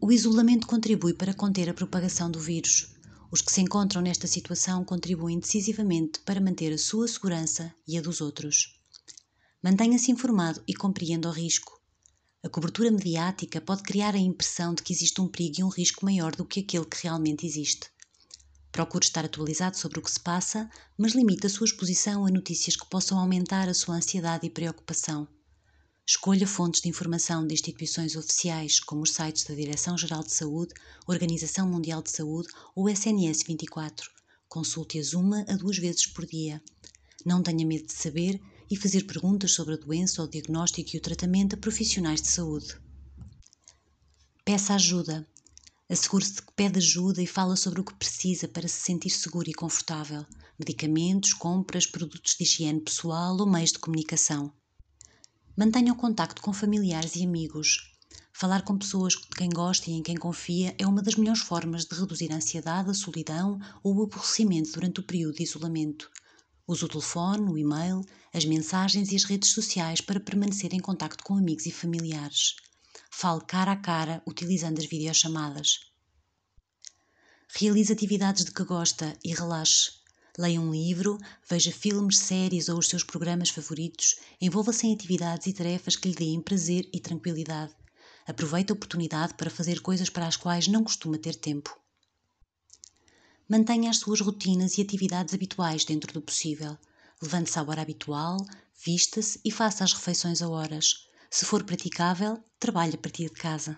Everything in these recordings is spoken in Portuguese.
O isolamento contribui para conter a propagação do vírus. Os que se encontram nesta situação contribuem decisivamente para manter a sua segurança e a dos outros. Mantenha-se informado e compreenda o risco. A cobertura mediática pode criar a impressão de que existe um perigo e um risco maior do que aquele que realmente existe. Procure estar atualizado sobre o que se passa, mas limite a sua exposição a notícias que possam aumentar a sua ansiedade e preocupação. Escolha fontes de informação de instituições oficiais, como os sites da Direção-Geral de Saúde, Organização Mundial de Saúde ou SNS 24. Consulte-as uma a duas vezes por dia. Não tenha medo de saber e fazer perguntas sobre a doença, o diagnóstico e o tratamento a profissionais de saúde. Peça ajuda. Assegure-se de que pede ajuda e fala sobre o que precisa para se sentir seguro e confortável: medicamentos, compras, produtos de higiene pessoal ou meios de comunicação. Mantenha o contacto com familiares e amigos. Falar com pessoas de quem gosta e em quem confia é uma das melhores formas de reduzir a ansiedade, a solidão ou o aborrecimento durante o período de isolamento. Use o telefone, o e-mail, as mensagens e as redes sociais para permanecer em contacto com amigos e familiares. Fale cara a cara utilizando as videochamadas. Realize atividades de que gosta e relaxe. Leia um livro, veja filmes, séries ou os seus programas favoritos, envolva-se em atividades e tarefas que lhe deem prazer e tranquilidade. Aproveite a oportunidade para fazer coisas para as quais não costuma ter tempo. Mantenha as suas rotinas e atividades habituais dentro do possível. Levante-se à hora habitual, vista-se e faça as refeições a horas. Se for praticável, trabalhe a partir de casa.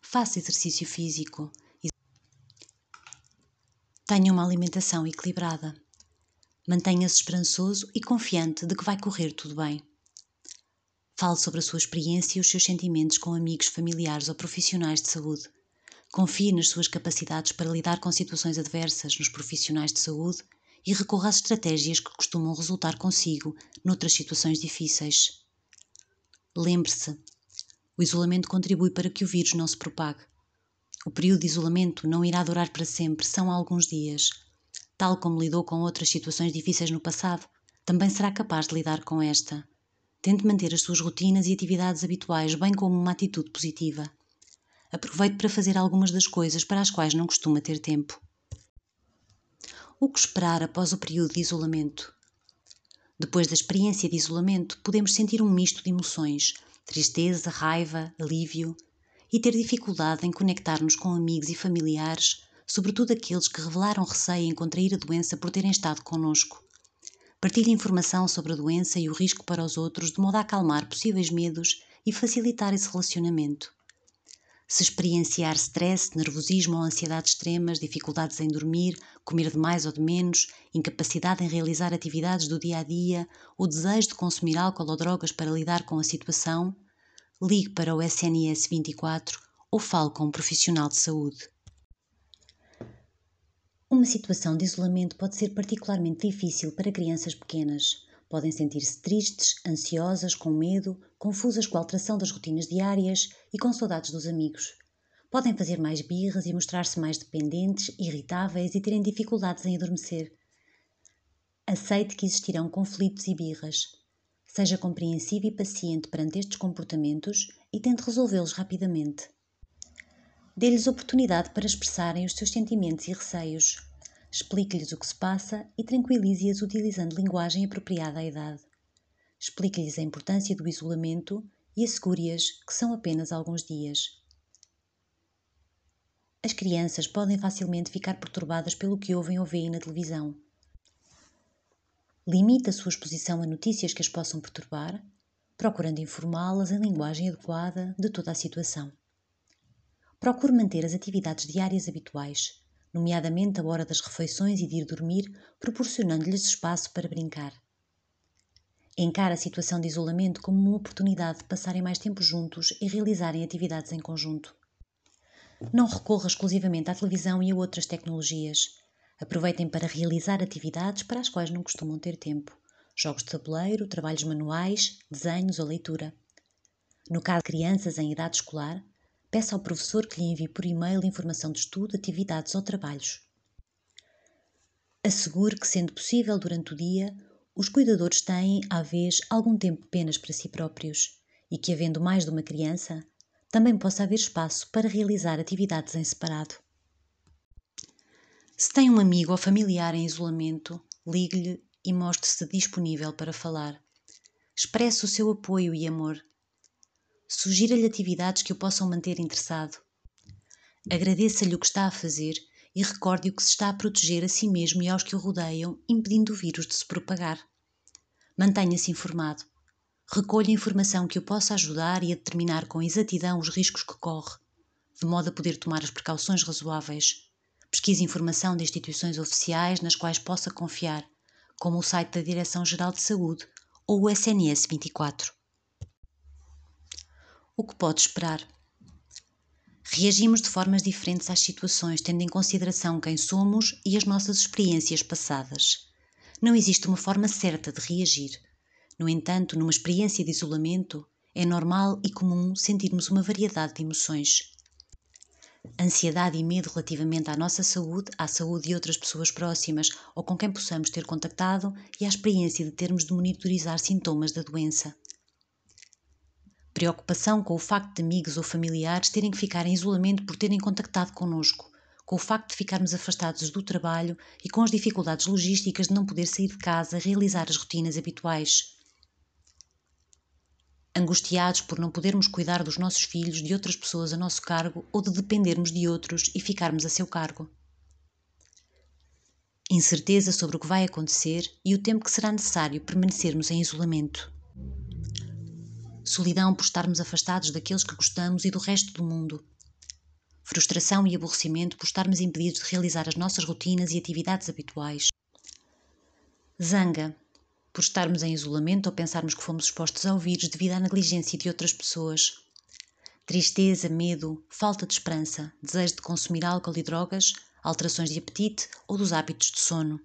Faça exercício físico. Tenha uma alimentação equilibrada. Mantenha-se esperançoso e confiante de que vai correr tudo bem. Fale sobre a sua experiência e os seus sentimentos com amigos, familiares ou profissionais de saúde. Confie nas suas capacidades para lidar com situações adversas nos profissionais de saúde e recorra às estratégias que costumam resultar consigo noutras situações difíceis. Lembre-se: o isolamento contribui para que o vírus não se propague. O período de isolamento não irá durar para sempre, são alguns dias. Tal como lidou com outras situações difíceis no passado, também será capaz de lidar com esta. Tente manter as suas rotinas e atividades habituais, bem como uma atitude positiva. Aproveite para fazer algumas das coisas para as quais não costuma ter tempo. O que esperar após o período de isolamento? Depois da experiência de isolamento, podemos sentir um misto de emoções: tristeza, raiva, alívio e ter dificuldade em conectar-nos com amigos e familiares, sobretudo aqueles que revelaram receio em contrair a doença por terem estado conosco. Partilhe informação sobre a doença e o risco para os outros de modo a acalmar possíveis medos e facilitar esse relacionamento. Se experienciar stress, nervosismo ou ansiedade extremas, dificuldades em dormir, comer de mais ou de menos, incapacidade em realizar atividades do dia a dia ou desejo de consumir álcool ou drogas para lidar com a situação, ligue para o SNS 24 ou fale com um profissional de saúde. Uma situação de isolamento pode ser particularmente difícil para crianças pequenas. Podem sentir-se tristes, ansiosas, com medo, confusas com a alteração das rotinas diárias e com saudades dos amigos. Podem fazer mais birras e mostrar-se mais dependentes, irritáveis e terem dificuldades em adormecer. Aceite que existirão conflitos e birras. Seja compreensivo e paciente perante estes comportamentos e tente resolvê-los rapidamente. Dê-lhes oportunidade para expressarem os seus sentimentos e receios. Explique-lhes o que se passa e tranquilize-as utilizando linguagem apropriada à idade. Explique-lhes a importância do isolamento e assegure-as que são apenas alguns dias. As crianças podem facilmente ficar perturbadas pelo que ouvem ou veem na televisão Limite a sua exposição a notícias que as possam perturbar, procurando informá-las em linguagem adequada de toda a situação. Procure manter as atividades diárias habituais, nomeadamente a hora das refeições e de ir dormir, proporcionando-lhes espaço para brincar. Encara a situação de isolamento como uma oportunidade de passarem mais tempo juntos e realizarem atividades em conjunto. Não recorra exclusivamente à televisão e a outras tecnologias. Aproveitem para realizar atividades para as quais não costumam ter tempo. Jogos de tabuleiro, trabalhos manuais, desenhos ou leitura. No caso de crianças em idade escolar, peça ao professor que lhe envie por e-mail informação de estudo, atividades ou trabalhos. Assegure que, sendo possível durante o dia, os cuidadores têm, à vez, algum tempo apenas para si próprios e que, havendo mais de uma criança, também possa haver espaço para realizar atividades em separado. Se tem um amigo ou familiar em isolamento, ligue-lhe e mostre-se disponível para falar. Expresse o seu apoio e amor. Sugira-lhe atividades que o possam manter interessado. Agradeça-lhe o que está a fazer e recorde-o que se está a proteger a si mesmo e aos que o rodeiam, impedindo o vírus de se propagar. Mantenha-se informado. Recolha informação que o possa ajudar e a determinar com exatidão os riscos que corre, de modo a poder tomar as precauções razoáveis. Pesquise informação de instituições oficiais nas quais possa confiar, como o site da Direção-Geral de Saúde ou o SNS 24. O que pode esperar? Reagimos de formas diferentes às situações, tendo em consideração quem somos e as nossas experiências passadas. Não existe uma forma certa de reagir. No entanto, numa experiência de isolamento, é normal e comum sentirmos uma variedade de emoções. Ansiedade e medo relativamente à nossa saúde, à saúde de outras pessoas próximas ou com quem possamos ter contactado e à experiência de termos de monitorizar sintomas da doença preocupação com o facto de amigos ou familiares terem que ficar em isolamento por terem contactado connosco, com o facto de ficarmos afastados do trabalho e com as dificuldades logísticas de não poder sair de casa, realizar as rotinas habituais. Angustiados por não podermos cuidar dos nossos filhos, de outras pessoas a nosso cargo ou de dependermos de outros e ficarmos a seu cargo. Incerteza sobre o que vai acontecer e o tempo que será necessário permanecermos em isolamento. Solidão por estarmos afastados daqueles que gostamos e do resto do mundo, frustração e aborrecimento por estarmos impedidos de realizar as nossas rotinas e atividades habituais, zanga por estarmos em isolamento ou pensarmos que fomos expostos ao vírus devido à negligência de outras pessoas, tristeza, medo, falta de esperança, desejo de consumir álcool e drogas, alterações de apetite ou dos hábitos de sono.